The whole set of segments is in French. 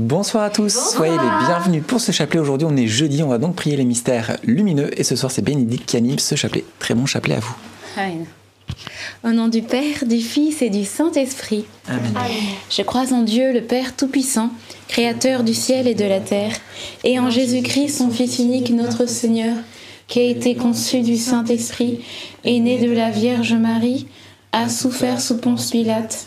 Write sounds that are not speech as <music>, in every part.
Bonsoir à tous, soyez les bienvenus pour ce chapelet. Aujourd'hui, on est jeudi, on va donc prier les mystères lumineux. Et ce soir, c'est Bénédicte qui anime ce chapelet. Très bon chapelet à vous. Amen. Au nom du Père, du Fils et du Saint-Esprit. Amen. Je crois en Dieu, le Père Tout-Puissant, Créateur du ciel et de la terre, et en Jésus-Christ, son Fils unique, notre Seigneur, qui a été conçu du Saint-Esprit, est né de la Vierge Marie, a souffert sous Ponce Pilate,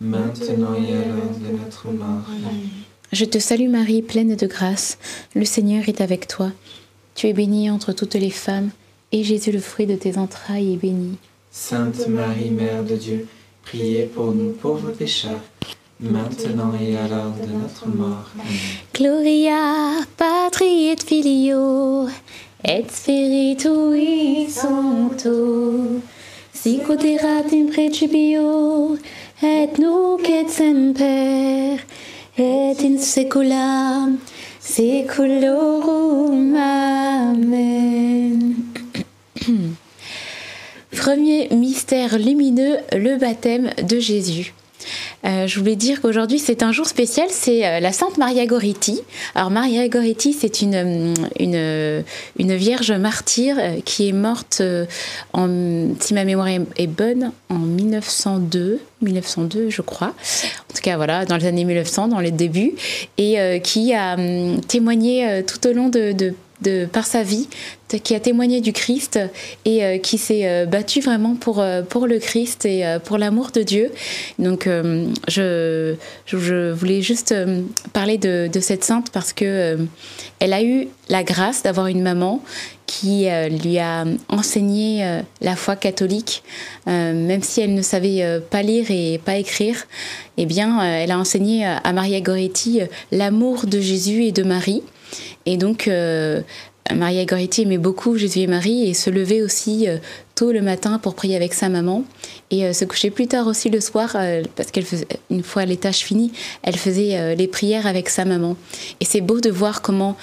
maintenant et à l'heure de notre mort. Amen. Je te salue Marie, pleine de grâce, le Seigneur est avec toi. Tu es bénie entre toutes les femmes, et Jésus, le fruit de tes entrailles, est béni. Sainte Marie, Mère de Dieu, priez pour nous pauvres pécheurs, maintenant et à l'heure de notre mort. Amen. Gloria patri et filio et spiritui sancto sic ut erat in principio et nunc et semper et in saecula saeculorum amen Premier mystère lumineux, le baptême de Jésus. Euh, je voulais dire qu'aujourd'hui c'est un jour spécial, c'est euh, la Sainte Maria Goretti. Alors Maria Goretti, c'est une, euh, une, vierge martyre qui est morte, si ma mémoire est, bonne, en 1902, 1902 je crois. En tout cas voilà, dans les années 1900, dans les débuts, et qui a hum, témoigné tout au long de de, par sa vie, qui a témoigné du Christ et euh, qui s'est euh, battu vraiment pour, euh, pour le Christ et pour l'amour de Dieu. Donc je, je, voulais juste parler de, de, cette sainte parce que elle a eu la grâce d'avoir une maman qui lui a enseigné la foi catholique, même si elle ne savait pas lire et pas écrire. Eh bien, elle a enseigné à Maria Goretti l'amour de Jésus et de Marie. Et donc, euh, Maria Goretti aimait beaucoup Jésus et Marie et se levait aussi euh, tôt le matin pour prier avec sa maman et euh, se coucher plus tard aussi le soir euh, parce qu'elle une fois les tâches finies, elle faisait euh, les prières avec sa maman. Et c'est beau de voir comment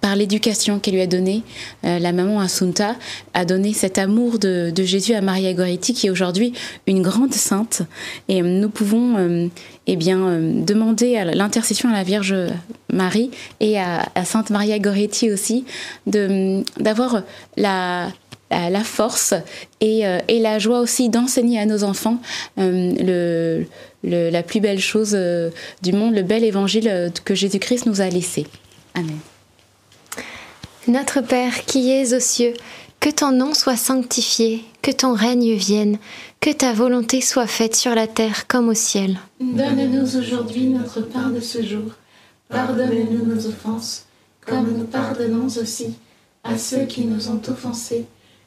par l'éducation qu'elle lui a donnée, la maman Assunta a donné cet amour de, Jésus à Maria Goretti qui est aujourd'hui une grande sainte et nous pouvons eh bien demander à l'intercession à la Vierge Marie et à, Sainte Maria Goretti aussi d'avoir la la force et, euh, et, la joie aussi d'enseigner à nos enfants euh, le, le, la plus belle chose euh, du monde, le bel évangile que Jésus-Christ nous a laissé. Amen. Notre Père qui es aux cieux, que ton nom soit sanctifié, que ton règne vienne, que ta volonté soit faite sur la terre comme au ciel. Donne-nous aujourd'hui notre pain de ce jour. Pardonne-nous nos offenses, comme nous pardonnons aussi à ceux qui nous ont offensés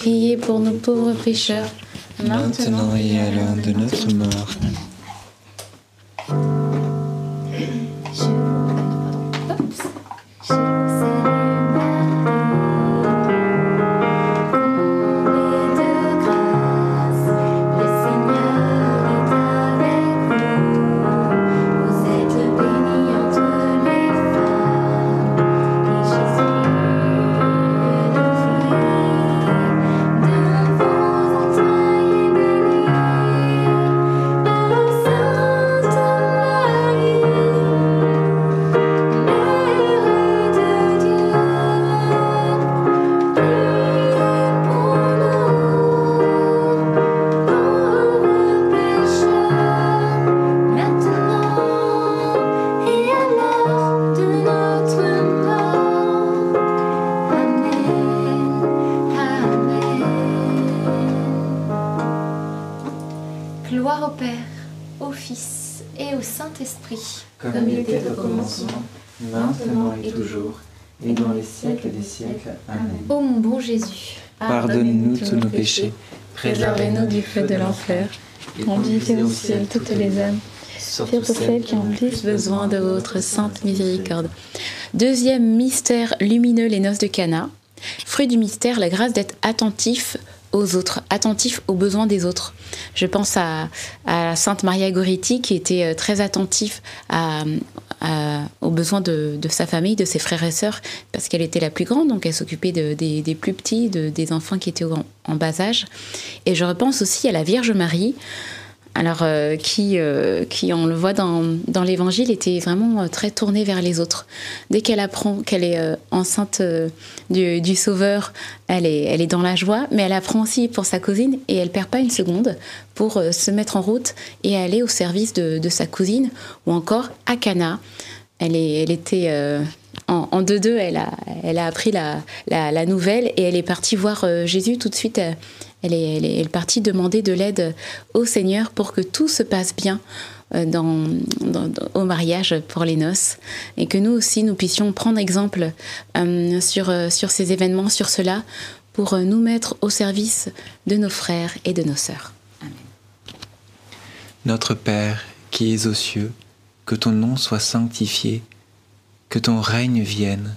priez pour nous pauvres pécheurs, Maintenant et à l'heure de notre mort. Péchés, Préservez-nous du feu de l'enfer. Conduisez au ciel toutes les âmes, surtout celles qui ont plus besoin de votre sainte miséricorde. Deuxième mystère lumineux, les noces de Cana. Fruit du mystère, la grâce d'être attentif aux autres, attentif aux besoins des autres. Je pense à, à Sainte Maria Goretti qui était euh, très attentif à, à- aux besoins de, sa famille, de ses frères et sœurs, parce qu'elle était la plus grande, donc elle s'occupait de- des, plus petits, de- des enfants qui étaient en, en bas âge. Et je repense aussi à la Vierge Marie, alors euh, qui, euh, qui, on le voit dans, dans l'Évangile, était vraiment euh, très tournée vers les autres. Dès qu'elle apprend qu'elle est enceinte du, Sauveur, elle est, elle est dans la joie, mais elle apprend aussi pour sa cousine et elle perd pas une seconde pour se mettre en route et aller au service de, de sa cousine, ou encore à Cana. Elle, est, elle était en, en deux-deux, elle a, elle a appris la, la, nouvelle et elle est partie voir Jésus tout de suite. Elle est, elle partie demander de l'aide au Seigneur pour que tout se passe bien euh, au mariage pour les noces et que nous aussi nous puissions prendre exemple euh, sur, euh, sur ces événements, sur cela, pour nous mettre au service de nos frères et de nos sœurs. Notre Père qui es aux cieux, que ton nom soit sanctifié, que ton règne vienne,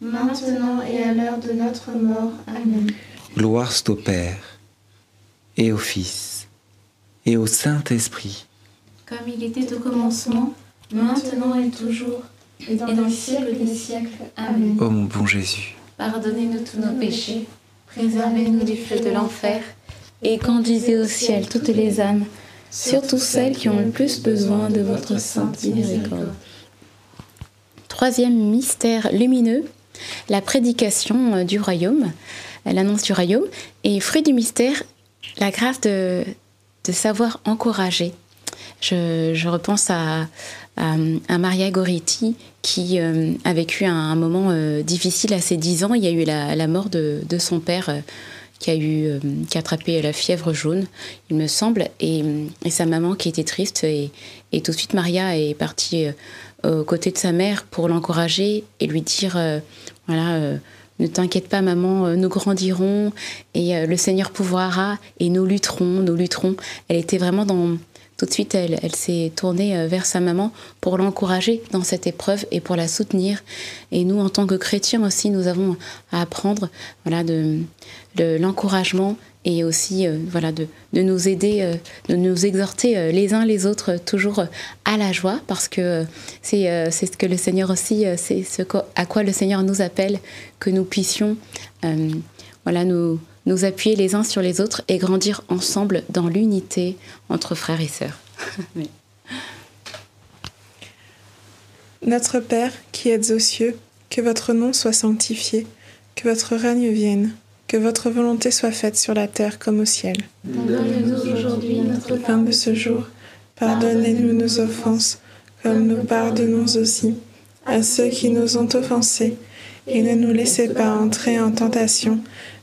maintenant et à l'heure de notre mort. Amen. Gloire soit au Père, et au Fils, et au Saint-Esprit, Comme il était au commencement, maintenant et toujours, et dans les siècles des siècles. Amen. ô mon bon Jésus. Pardonnez-nous tous nos péchés, préservez-nous du feu de l'enfer, Et conduisez au ciel toutes les âmes, surtout celles qui ont le plus besoin de votre sainte miséricorde. Troisième mystère lumineux, la prédication euh, du royaume, euh, l'annonce du royaume. Et fruit du mystère, la grâce de, savoir encourager. Je, repense à, Maria Goretti qui euh, a vécu un, un moment difficile à ses 10 ans. Il y a eu la, mort de, son père qui a, eu, attrapé la fièvre jaune, il me semble, et, sa maman qui était triste. Et, et tout de suite, Maria est partie aux côtés de sa mère pour l'encourager et lui dire voilà, euh, ne t'inquiète pas, maman, euh, nous grandirons et euh, le Seigneur pouvoira et nous lutterons, nous lutterons. Elle était vraiment dans. Tout de suite, elle, elle s'est tournée euh, vers sa maman pour l'encourager dans cette épreuve et pour la soutenir. Et nous, en tant que chrétiens aussi, nous avons à apprendre voilà, de, l'encouragement et aussi euh, voilà, de, de nous aider, euh, de nous exhorter les uns les autres toujours à la joie parce que c'est c'est ce que le Seigneur aussi, c'est ce à quoi le Seigneur nous appelle, que nous puissions voilà, nous, nous appuyer les uns sur les autres et grandir ensemble dans l'unité entre frères et sœurs. <laughs> Oui. Notre Père, qui êtes aux cieux, que votre nom soit sanctifié, que votre règne vienne, que votre volonté soit faite sur la terre comme au ciel. Donne-nous aujourd'hui notre Pain de ce jour, Pardonnez-nous nos offenses, comme nous pardonnons aussi à ceux qui nous ont offensés. Et ne nous laissez pas entrer en tentation,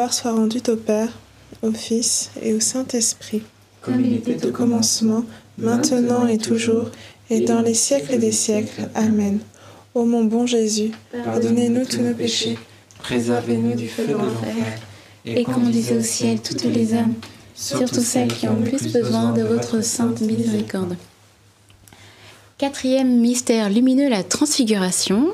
Gloire soit rendue au Père, au Fils et au Saint-Esprit, comme il était au commencement, maintenant et toujours, et dans les siècles des siècles. Amen. Ô mon bon Jésus, pardonnez-nous tous nos péchés, préservez-nous du feu de l'enfer, et conduisez au ciel toutes les âmes, surtout celles qui ont le plus besoin de votre sainte miséricorde. Quatrième mystère lumineux, la transfiguration.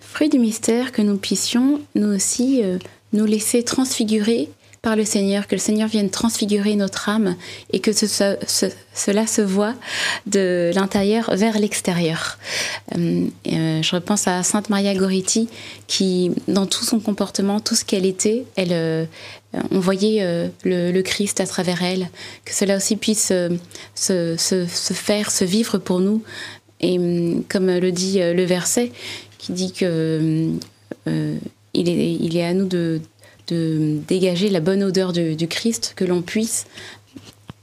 Fruit du mystère que nous puissions, nous aussi, euh, nous laisser transfigurer par le Seigneur, que le Seigneur vienne transfigurer notre âme et que ce- ce- ce- cela se voit de l'intérieur vers l'extérieur. Euh, euh, je repense à Sainte Maria Goretti qui, dans tout son comportement, tout ce qu'elle était, elle, euh, on voyait euh, le, Christ à travers elle, que cela aussi puisse se, se- faire, se vivre pour nous. Et comme le dit le verset, qui dit que il, est, à nous de, dégager la bonne odeur du, Christ, que l'on puisse,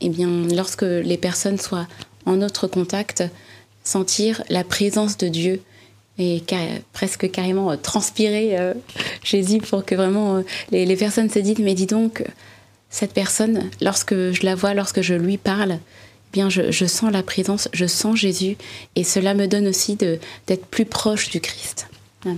eh bien, lorsque les personnes soient en notre contact, sentir la présence de Dieu et presque carrément euh, transpirer euh, Jésus pour que vraiment euh, les, personnes se disent mais dis donc cette personne lorsque je la vois lorsque je lui parle eh bien je, sens la présence je sens Jésus et cela me donne aussi d'être plus proche du Christ. Amen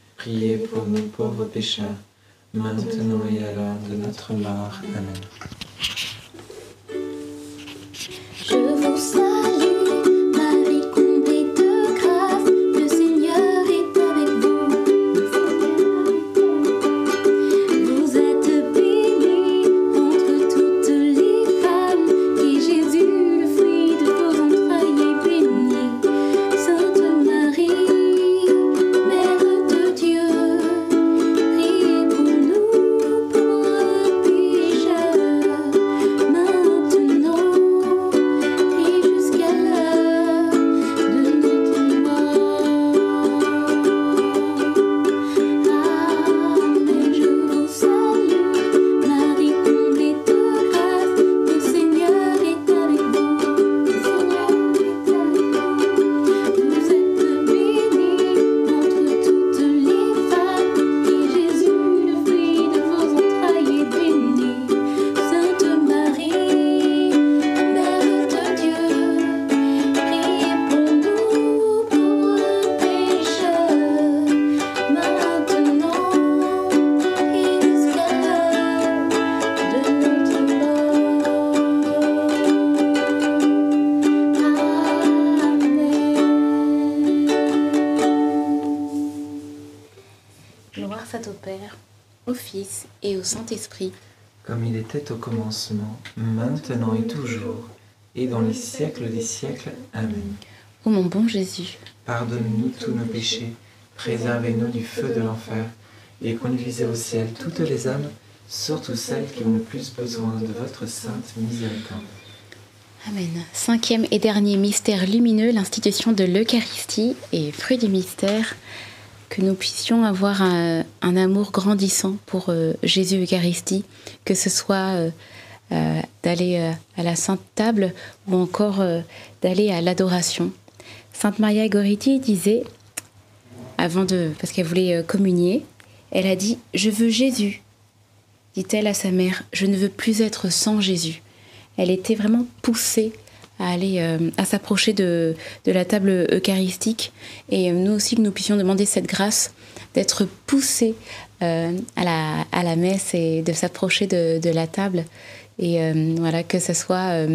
priez pour nous pauvres pécheurs, maintenant et à l'heure de notre mort. Amen. Saint-Esprit. Comme il était au commencement, maintenant et toujours, et dans les siècles des siècles. Amen. Ô mon bon Jésus, Pardonne-nous tous nos péchés, préservez-nous du feu de l'enfer, et conduisez au ciel toutes les âmes, surtout celles qui ont le plus besoin de votre sainte miséricorde. Amen. Cinquième et dernier mystère lumineux, l'institution de l'Eucharistie et fruit du mystère, que nous puissions avoir un, amour grandissant pour euh, Jésus Eucharistie, que ce soit euh, euh, d'aller à la Sainte Table ou encore d'aller à l'adoration. Sainte Maria Goretti disait, avant de, parce qu'elle voulait communier, elle a dit Je veux Jésus, dit-elle à sa mère, je ne veux plus être sans Jésus. Elle était vraiment poussée à aller euh, à s'approcher de, de la table eucharistique et euh, nous aussi que nous puissions demander cette grâce d'être poussés euh, à, la, à la messe et de s'approcher de, de la table et voilà que ce soit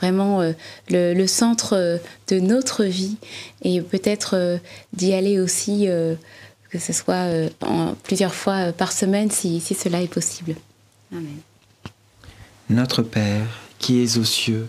vraiment le, centre de notre vie et peut-être d'y aller aussi que ce soit plusieurs fois par semaine si, si cela est possible. Amen. Notre Père, qui es aux cieux,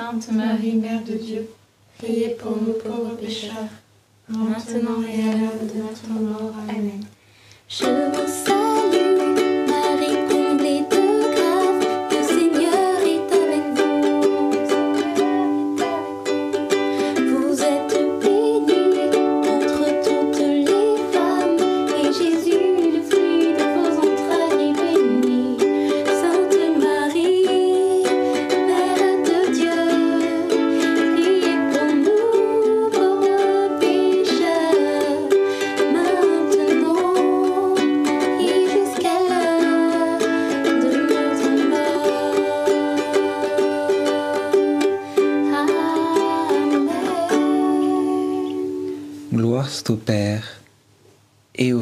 Sainte Marie, Mère de Dieu, priez pour nous pauvres pécheurs, maintenant et à l'heure de notre mort. Amen. Je vous salue,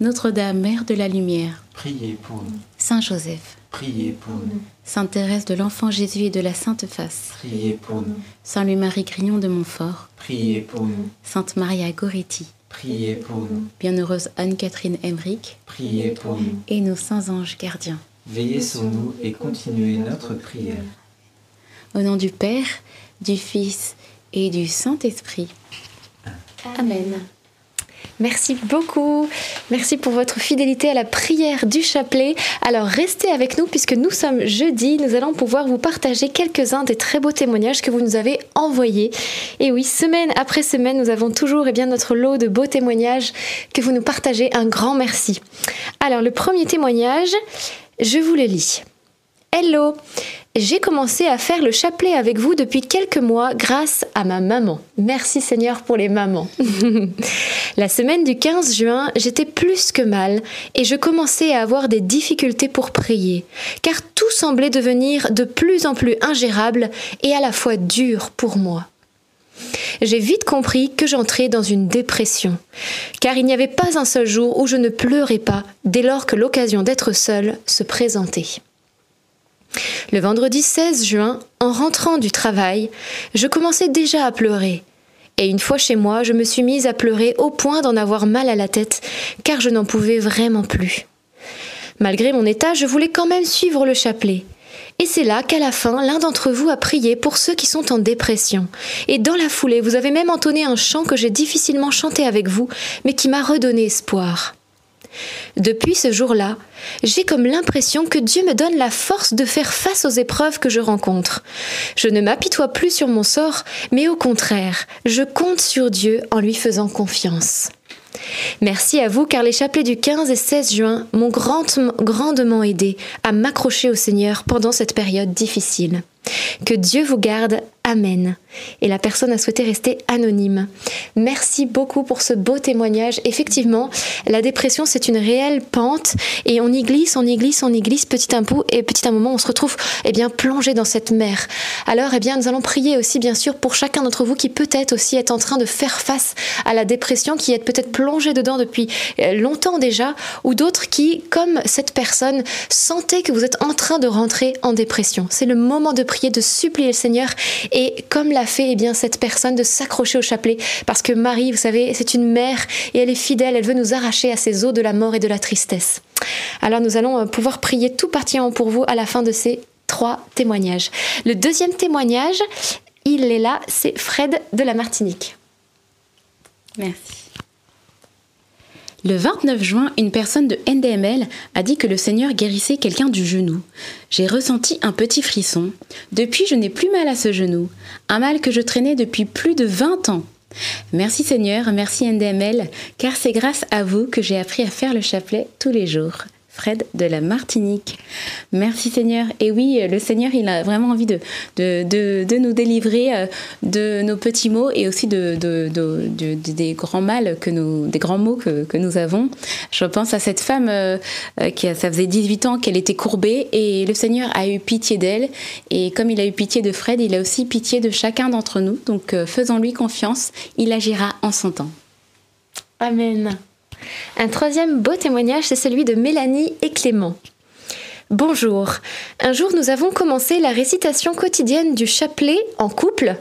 Notre-Dame, Mère de la Lumière, Priez pour nous. Saint Joseph, Priez pour nous. Sainte Thérèse de l'Enfant Jésus et de la Sainte Face, Priez pour nous. Saint Louis-Marie Grignon de Montfort, Priez pour nous. Sainte Maria Goretti, Priez pour nous. Bienheureuse Anne-Catherine Emmerich Priez pour nous. et nos saints anges gardiens. Veillez sur nous et continuez notre prière. Au nom du Père, du Fils et du Saint-Esprit. Amen. Merci beaucoup. Merci pour votre fidélité à la prière du chapelet. Alors restez avec nous puisque nous sommes jeudi. Nous allons pouvoir vous partager quelques-uns des très beaux témoignages que vous nous avez envoyés. Et oui, semaine après semaine, nous avons toujours eh bien, notre lot de beaux témoignages que vous nous partagez. Un grand merci. Alors le premier témoignage, je vous le lis. Hello J'ai commencé à faire le chapelet avec vous depuis quelques mois grâce à ma maman. Merci Seigneur pour les mamans. <laughs> La semaine du 15 juin, j'étais plus que mal et je commençais à avoir des difficultés pour prier, car tout semblait devenir de plus en plus ingérable et à la fois dur pour moi. J'ai vite compris que j'entrais dans une dépression, car il n'y avait pas un seul jour où je ne pleurais pas dès lors que l'occasion d'être seule se présentait. Le vendredi 16 juin, en rentrant du travail, je commençais déjà à pleurer. Et une fois chez moi, je me suis mise à pleurer au point d'en avoir mal à la tête, car je n'en pouvais vraiment plus. Malgré mon état, je voulais quand même suivre le chapelet. Et c'est là qu'à la fin, l'un d'entre vous a prié pour ceux qui sont en dépression. Et dans la foulée, vous avez même entonné un chant que j'ai difficilement chanté avec vous, mais qui m'a redonné espoir. Depuis ce jour-là, j'ai comme l'impression que Dieu me donne la force de faire face aux épreuves que je rencontre. Je ne m'apitoie plus sur mon sort, mais au contraire, je compte sur Dieu en lui faisant confiance. Merci à vous car les chapelets du 15 et 16 juin m'ont grand- grandement aidé à m'accrocher au Seigneur pendant cette période difficile. Que Dieu vous garde. Amen. Et la personne a souhaité rester anonyme. Merci beaucoup pour ce beau témoignage. Effectivement, la dépression, c'est une réelle pente et on y glisse, on y glisse, on y glisse petit un peu et petit un moment, on se retrouve eh bien plongé dans cette mer. Alors, eh bien, nous allons prier aussi, bien sûr, pour chacun d'entre vous qui peut-être aussi est en train de faire face à la dépression, qui est peut-être plongé dedans depuis euh, longtemps déjà, ou d'autres qui, comme cette personne, sentez que vous êtes en train de rentrer en dépression. C'est le moment de prier, de supplier le Seigneur et comme l'a fait eh bien cette personne de s'accrocher au chapelet parce que Marie, vous savez, c'est une mère et elle est fidèle, elle veut nous arracher à ces eaux de la mort et de la tristesse. Alors nous allons euh, pouvoir prier tout particulièrement pour vous à la fin de ces trois témoignages. Le deuxième témoignage, il est là, c'est Fred de la Martinique. Merci. Le 29 juin, une personne de NDML a dit que le Seigneur guérissait quelqu'un du genou. J'ai ressenti un petit frisson. Depuis, je n'ai plus mal à ce genou. Un mal que je traînais depuis plus de 20 ans. Merci Seigneur, merci NDML, car c'est grâce à vous que j'ai appris à faire le chapelet tous les jours. Fred de la Martinique. Merci Seigneur. Et oui, le Seigneur, il a vraiment envie de, de, de, nous délivrer euh, de nos petits mots et aussi de, de, de- de- de- des grands mal que nous, des grands que, que nous avons. Je pense à cette femme euh, euh, qui a, ça faisait 18 ans qu'elle était courbée et le Seigneur a eu pitié d'elle. Et comme il a eu pitié de Fred, il a aussi pitié de chacun d'entre nous. Donc euh, faisons-lui confiance, il agira en son temps. Amen. Un troisième beau témoignage, c'est celui de Mélanie et Clément. Bonjour. Un jour, nous avons commencé la récitation quotidienne du chapelet en couple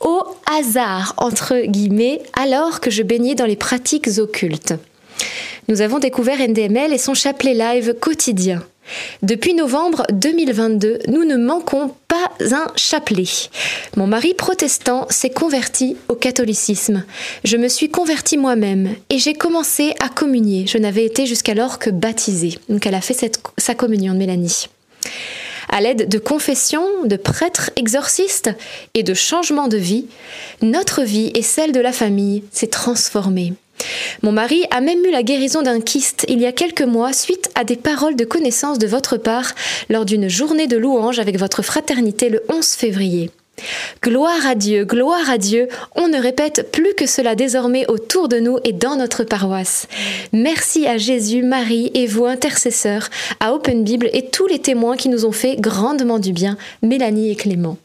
au hasard, entre guillemets, alors que je baignais dans les pratiques occultes. Nous avons découvert NDML et son chapelet live quotidien. Depuis novembre 2022, nous ne manquons pas un chapelet. Mon mari protestant s'est converti au catholicisme. Je me suis convertie moi-même et j'ai commencé à communier. Je n'avais été jusqu'alors que baptisée. Donc elle a fait sa communion de Mélanie. À l'aide de confessions, de prêtres exorcistes et de changements de vie, notre vie et celle de la famille s'est transformée. Mon mari a même eu la guérison d'un kyste il y a quelques mois suite à des paroles de connaissance de votre part lors d'une journée de louange avec votre fraternité le 11 février. Gloire à Dieu, gloire à Dieu, on ne répète plus que cela désormais autour de nous et dans notre paroisse. Merci à Jésus, Marie et vous intercesseurs, à Open Bible et tous les témoins qui nous ont fait grandement du bien, Mélanie et Clément.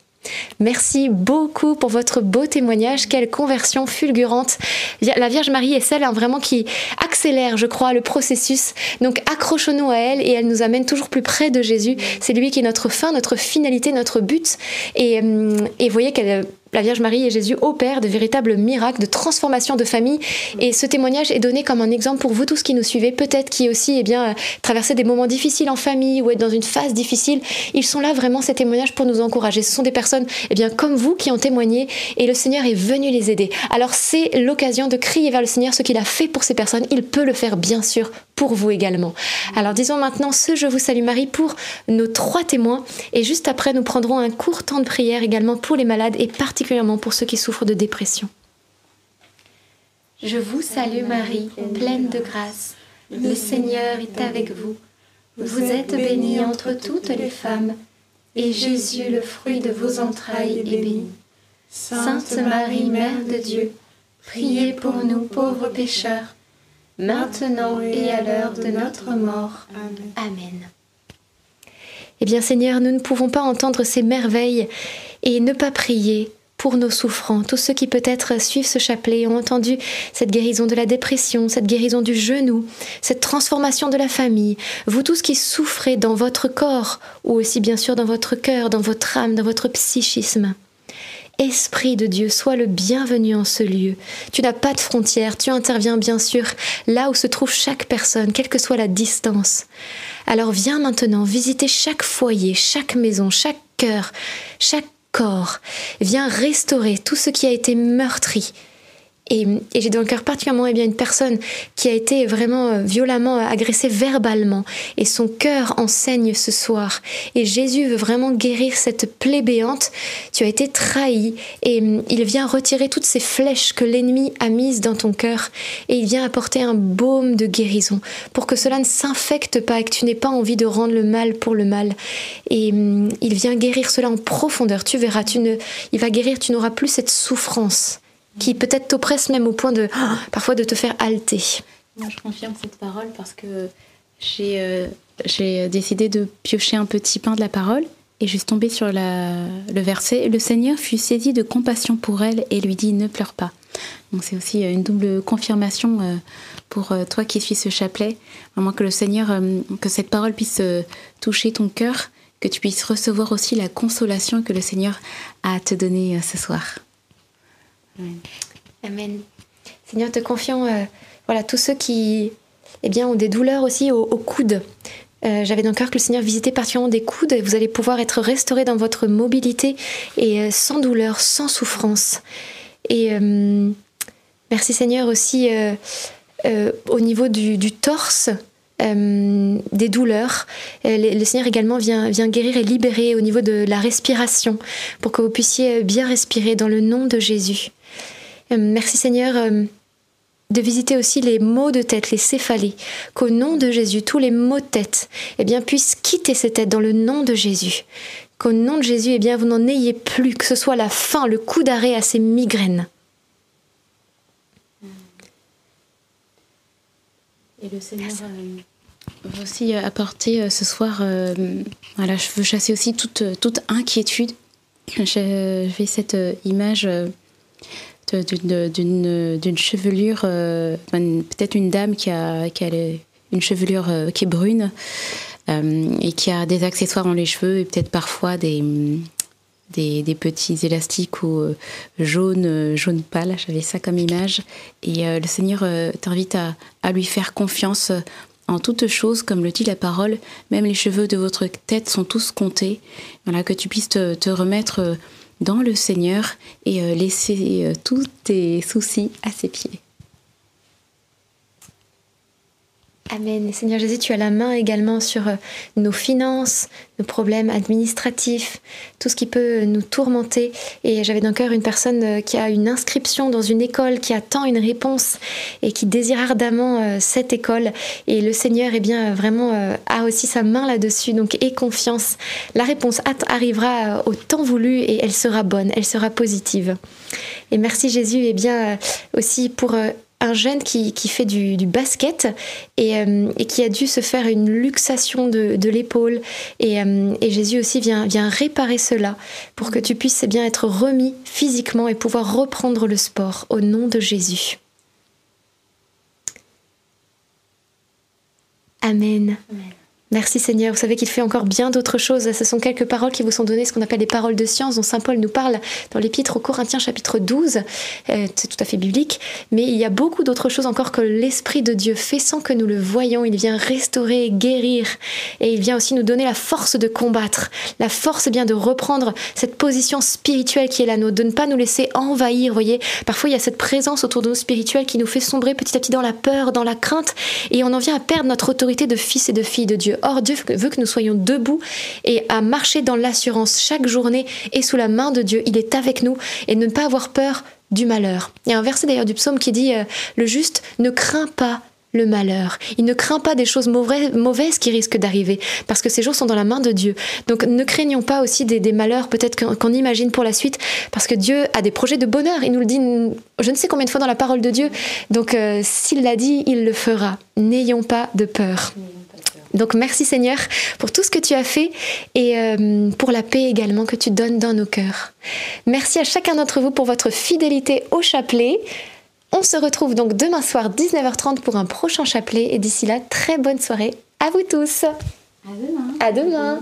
Merci beaucoup pour votre beau témoignage. Quelle conversion fulgurante. La Vierge Marie est celle hein, vraiment qui accélère, je crois, le processus. Donc accrochons-nous à elle et elle nous amène toujours plus près de Jésus. C'est lui qui est notre fin, notre finalité, notre but. Et, hum, et voyez qu'elle la Vierge Marie et Jésus opèrent de véritables miracles de transformation de famille. Et ce témoignage est donné comme un exemple pour vous tous qui nous suivez, peut-être qui aussi eh bien, traversez des moments difficiles en famille ou être dans une phase difficile. Ils sont là vraiment ces témoignages pour nous encourager. Ce sont des personnes eh bien, comme vous qui ont témoigné et le Seigneur est venu les aider. Alors c'est l'occasion de crier vers le Seigneur ce qu'il a fait pour ces personnes. Il peut le faire bien sûr pour vous également. Alors disons maintenant ce Je vous salue Marie pour nos trois témoins et juste après nous prendrons un court temps de prière également pour les malades et particulièrement pour ceux qui souffrent de dépression. Je vous salue Marie, pleine de grâce. Le Seigneur est avec vous. Vous êtes bénie entre toutes les femmes, et Jésus, le fruit de vos entrailles, est béni. Sainte Marie, Mère de Dieu, priez pour nous pauvres pécheurs, maintenant et à l'heure de notre mort. Amen. Eh bien Seigneur, nous ne pouvons pas entendre ces merveilles et ne pas prier pour nos souffrants, tous ceux qui peut-être suivent ce chapelet ont entendu cette guérison de la dépression, cette guérison du genou, cette transformation de la famille, vous tous qui souffrez dans votre corps ou aussi bien sûr dans votre cœur, dans votre âme, dans votre psychisme. Esprit de Dieu, sois le bienvenu en ce lieu. Tu n'as pas de frontières, tu interviens bien sûr là où se trouve chaque personne, quelle que soit la distance. Alors viens maintenant visiter chaque foyer, chaque maison, chaque cœur, chaque corps. Viens restaurer tout ce qui a été meurtri. Et, j'ai dans le cœur particulièrement eh bien, une personne qui a été vraiment euh, violemment agressée verbalement. Et son cœur enseigne ce soir. Et Jésus veut vraiment guérir cette plaie béante. Tu as été trahi. Et hum, il vient retirer toutes ces flèches que l'ennemi a mises dans ton cœur. Et il vient apporter un baume de guérison. Pour que cela ne s'infecte pas et que tu n'aies pas envie de rendre le mal pour le mal. Et hum, il vient guérir cela en profondeur. Tu verras, tu ne, il va guérir, tu n'auras plus cette souffrance qui peut-être t'oppresse même au point de parfois de te faire halter. Moi, je confirme cette parole parce que j'ai euh, j'ai décidé de piocher un petit pain de la parole et je suis tombée sur le verset. Le Seigneur fut saisi de compassion pour elle et lui dit Ne pleure pas. Donc, c'est aussi une double confirmation euh, pour euh, toi qui suis ce chapelet. Vraiment que le Seigneur, euh, que cette parole puisse euh, toucher ton cœur, que tu puisses recevoir aussi la consolation que le Seigneur a à te donner euh, ce soir. Amen. Seigneur, te confions euh, voilà, tous ceux qui eh bien, ont des douleurs aussi au, au coude. Euh, J'avais dans le cœur que le Seigneur visitait particulièrement des coudes et vous allez pouvoir être restaurés dans votre mobilité et euh, sans douleur, sans souffrance. Et merci Seigneur aussi au niveau du, torse. des douleurs. Le, Seigneur également vient guérir et libérer au niveau de la respiration pour que vous puissiez bien respirer dans le nom de Jésus. Euh, Merci Seigneur euh, de visiter aussi les maux de tête, les céphalées, qu'au nom de Jésus, tous les maux de tête eh bien, puissent quitter ces têtes dans le nom de Jésus. Qu'au nom de Jésus, eh bien, vous n'en ayez plus, que ce soit la fin, le coup d'arrêt à ces migraines. Et le Seigneur euh, veut aussi euh, apporter euh, ce soir, euh, voilà, je veux chasser aussi toute, toute inquiétude. Je fais cette image d'une- chevelure, euh, peut-être une dame qui a, une chevelure euh, qui est brune euh, et qui a des accessoires dans les cheveux et peut-être parfois des, petits élastiques ou jaune, jaune pâle, j'avais ça comme image. Et le Seigneur t'invite à, lui faire confiance en toutes choses, comme le dit la parole, même les cheveux de votre tête sont tous comptés. Voilà, que tu puisses te, remettre dans le Seigneur et euh, laisser euh, tous tes soucis à ses pieds. Amen. Seigneur Jésus, tu as la main également sur euh, nos finances, nos problèmes administratifs, tout ce qui peut nous tourmenter. Et j'avais dans le cœur une personne euh, qui a une inscription dans une école, qui attend une réponse et qui désire ardemment euh, cette école. Et le Seigneur, eh bien, vraiment a aussi sa main là-dessus. Donc, aie confiance. La réponse arrivera au temps voulu et elle sera bonne, elle sera positive. Et merci Jésus, eh bien, aussi pour un jeune qui, fait du, basket euh, et, qui a dû se faire une luxation de, l'épaule. Euh, et, Jésus aussi vient, réparer cela pour que tu puisses eh bien être remis physiquement et pouvoir reprendre le sport au nom de Jésus. Amen. Merci Seigneur. Vous savez qu'il fait encore bien d'autres choses. Ce sont quelques paroles qui vous sont données, ce qu'on appelle des paroles de science, dont Saint Paul nous parle dans l'Épître aux Corinthiens chapitre 12. Euh, c'est tout à fait biblique. Mais il y a beaucoup d'autres choses encore que l'Esprit de Dieu fait sans que nous le voyions. Il vient restaurer, guérir. Et il vient aussi nous donner la force de combattre. La force bien de reprendre cette position spirituelle qui est la nôtre, de ne pas nous laisser envahir. Voyez, parfois il y a cette présence autour de nous spirituelle qui nous fait sombrer petit à petit dans la peur, dans la crainte. Et on en vient à perdre notre autorité de fils et de filles de Dieu. Or, Dieu veut que nous soyons debout et à marcher dans l'assurance chaque journée et sous la main de Dieu. Il est avec nous et ne pas avoir peur du malheur. Il y a un verset d'ailleurs du psaume qui dit euh, Le juste ne craint pas le malheur. Il ne craint pas des choses mauvaises qui risquent d'arriver, parce que ces jours sont dans la main de Dieu. Donc ne craignons pas aussi des, malheurs peut-être qu'on imagine pour la suite, parce que Dieu a des projets de bonheur. Il nous le dit je ne sais combien de fois dans la parole de Dieu. Donc euh, s'il l'a dit, il le fera. N'ayons pas de peur. Donc merci Seigneur pour tout ce que tu as fait et euh, pour la paix également que tu donnes dans nos cœurs. Merci à chacun d'entre vous pour votre fidélité au chapelet. On se retrouve donc demain soir 19h30 pour un prochain chapelet et d'ici là, très bonne soirée à vous tous. À demain. À demain.